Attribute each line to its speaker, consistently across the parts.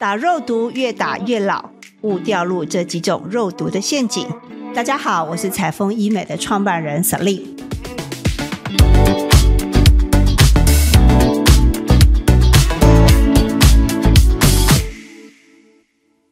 Speaker 1: 打肉毒越打越老，勿掉入这几种肉毒的陷阱。大家好，我是彩丰医美的创办人 Sally。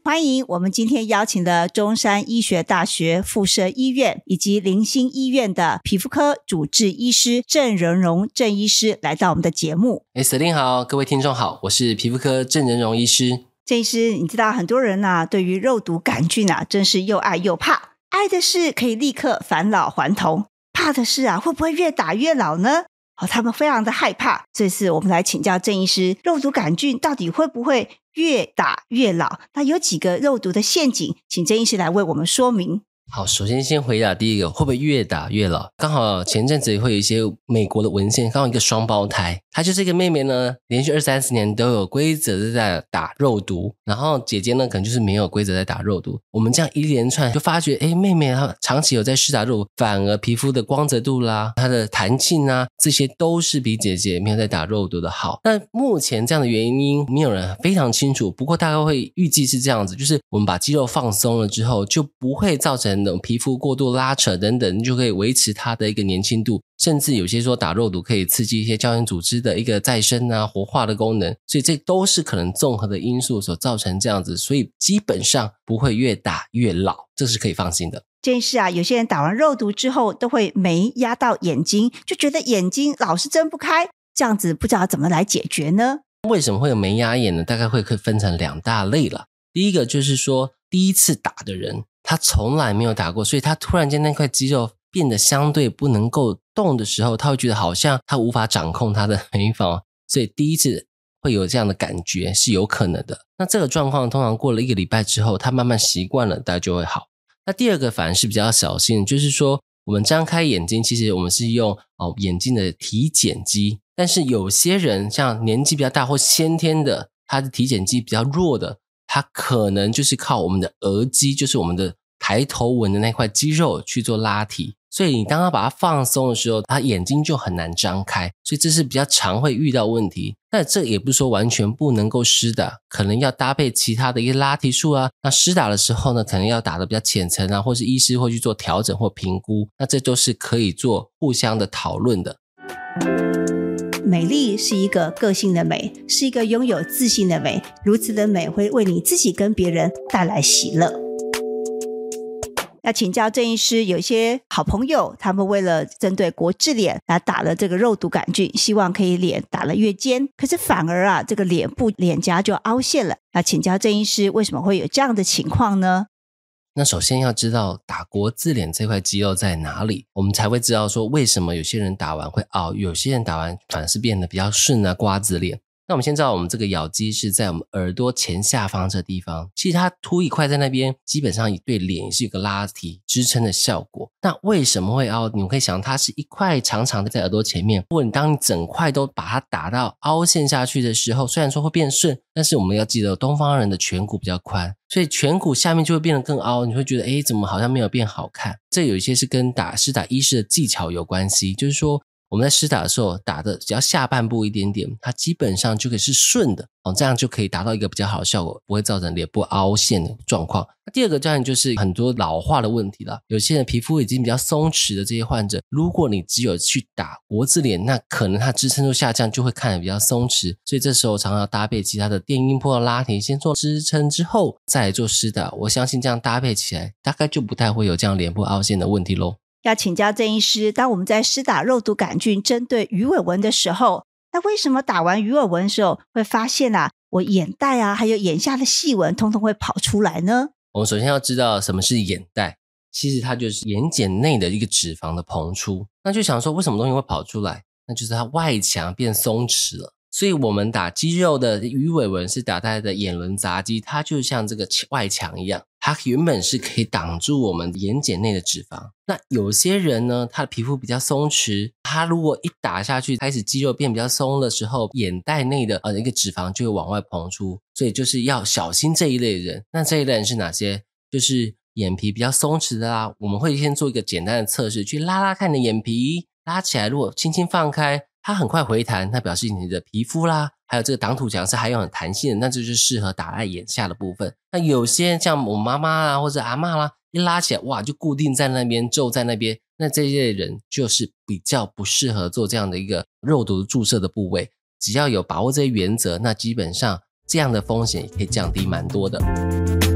Speaker 1: 欢迎我们今天邀请的中山医学大学附设医院以及林心医院的皮肤科主治医师郑仁荣郑医师来到我们的节目。
Speaker 2: 哎，Sally 好，各位听众好，我是皮肤科郑仁荣医师。
Speaker 1: 郑医师，你知道很多人呐、对于肉毒杆菌啊，真是又爱又怕。爱的是可以立刻返老还童，怕的是啊，会不会越打越老呢？哦，他们非常的害怕。这次我们来请教郑医师，肉毒杆菌到底会不会越打越老？那有几个肉毒的陷阱，请郑医师来为我们说明。
Speaker 2: 好，首先先回答第一个，会不会越打越老？刚好前阵子会有一些美国的文献，刚好一个双胞胎，她就是一个妹妹呢，连续二三十年都有规则在打肉毒，然后姐姐呢可能就是没有规则在打肉毒。我们这样一连串就发觉，哎，妹妹她长期有在施打肉毒，反而皮肤的光泽度啦、她的弹性啊，这些都是比姐姐没有在打肉毒的好。但目前这样的原因没有人非常清楚，不过大概会预计是这样子，就是我们把肌肉放松了之后，就不会造成等皮肤过度拉扯等等，就可以维持它的一个年轻度，甚至有些说打肉毒可以刺激一些胶原组织的一个再生啊、活化的功能，所以这都是可能综合的因素所造成这样子，所以基本上不会越打越老，这是可以放心的。
Speaker 1: 这是啊，有些人打完肉毒之后，都会眉压到眼睛，就觉得眼睛老是睁不开，这样子不知道怎么来解决呢？
Speaker 2: 为什么会有眉压眼呢？大概会可以分成两大类了。第一个就是说，第一次打的人，他从来没有打过，所以他突然间那块肌肉变得相对不能够动的时候，他会觉得好像他无法掌控他的 眉毛，所以第一次会有这样的感觉是有可能的。那这个状况通常过了一个礼拜之后，他慢慢习惯了，大家就会好。那第二个反而是比较小心，就是说我们张开眼睛，其实我们是用哦眼睛的体检肌，但是有些人像年纪比较大或先天的，他的体检肌比较弱的，它可能就是靠我们的额肌，就是我们的抬头纹的那块肌肉去做拉提。所以你当他把它放松的时候，他眼睛就很难张开，所以这是比较常会遇到问题。但这也不是说完全不能够施打，可能要搭配其他的一些拉提术啊。那施打的时候呢，可能要打的比较浅层啊，或是医师会去做调整或评估。那这都是可以做互相的讨论的。
Speaker 1: 美丽是一个个性的美，是一个拥有自信的美。如此的美会为你自己跟别人带来喜乐。要请教郑医师，有些好朋友，他们为了针对国字脸，来打了这个肉毒杆菌，希望可以脸打了越尖，可是反而啊，这个脸部脸颊就凹陷了。那请教郑医师，为什么会有这样的情况呢？
Speaker 2: 那首先要知道打国字脸这块肌肉在哪里，我们才会知道说为什么有些人打完会凹，有些人打完反而是变得比较顺啊，瓜子脸。那我们先知道，我们这个咬肌是在我们耳朵前下方这地方，其实它凸一块在那边，基本上对脸是一个拉提支撑的效果。那为什么会凹？你们可以想，它是一块长长的在耳朵前面。如果你当你整块都把它打到凹陷下去的时候，虽然说会变顺，但是我们要记得，东方人的颧骨比较宽，所以颧骨下面就会变得更凹。你会觉得，哎，怎么好像没有变好看？这有一些是跟打是打医师的技巧有关系，就是说。我们在施打的时候，打的只要下半部一点点，它基本上就可以是顺的哦，这样就可以达到一个比较好的效果，不会造成脸部凹陷的状况。那第二个当然就是很多老化的问题了，有些人皮肤已经比较松弛的这些患者，如果你只有去打国字脸，那可能它支撑度下降，就会看得比较松弛。所以这时候常常搭配其他的电音波的拉提，先做支撑之后再来做施打。我相信这样搭配起来，大概就不太会有这样脸部凹陷的问题喽。
Speaker 1: 要请教郑医师，当我们在施打肉毒杆菌针对鱼尾纹的时候，那为什么打完鱼尾纹的时候会发现啊，我眼袋啊，还有眼下的细纹，通通会跑出来呢？
Speaker 2: 我们首先要知道什么是眼袋，其实它就是眼睑内的一个脂肪的膨出。那就想说，为什么东西会跑出来？那就是它外墙变松弛了。所以我们打肌肉的鱼尾纹是打在的眼轮匝肌，它就像这个外墙一样，它原本是可以挡住我们眼睑内的脂肪。那有些人呢，他的皮肤比较松弛，他如果一打下去，开始肌肉变比较松的时候，眼袋内的呃一个脂肪就会往外膨出，所以就是要小心这一类人。那这一类人是哪些？就是眼皮比较松弛的啦。我们会先做一个简单的测试，去拉拉看你的眼皮，拉起来，如果轻轻放开。它很快回弹，那表示你的皮肤啦还有这个挡土墙是还有很弹性的，那这就是适合打在眼下的部分。那有些像我妈妈啊或者阿嬷啦，一拉起来哇就固定在那边皱在那边，那这些人就是比较不适合做这样的一个肉毒注射的部位。只要有把握这些原则，那基本上这样的风险也可以降低蛮多的。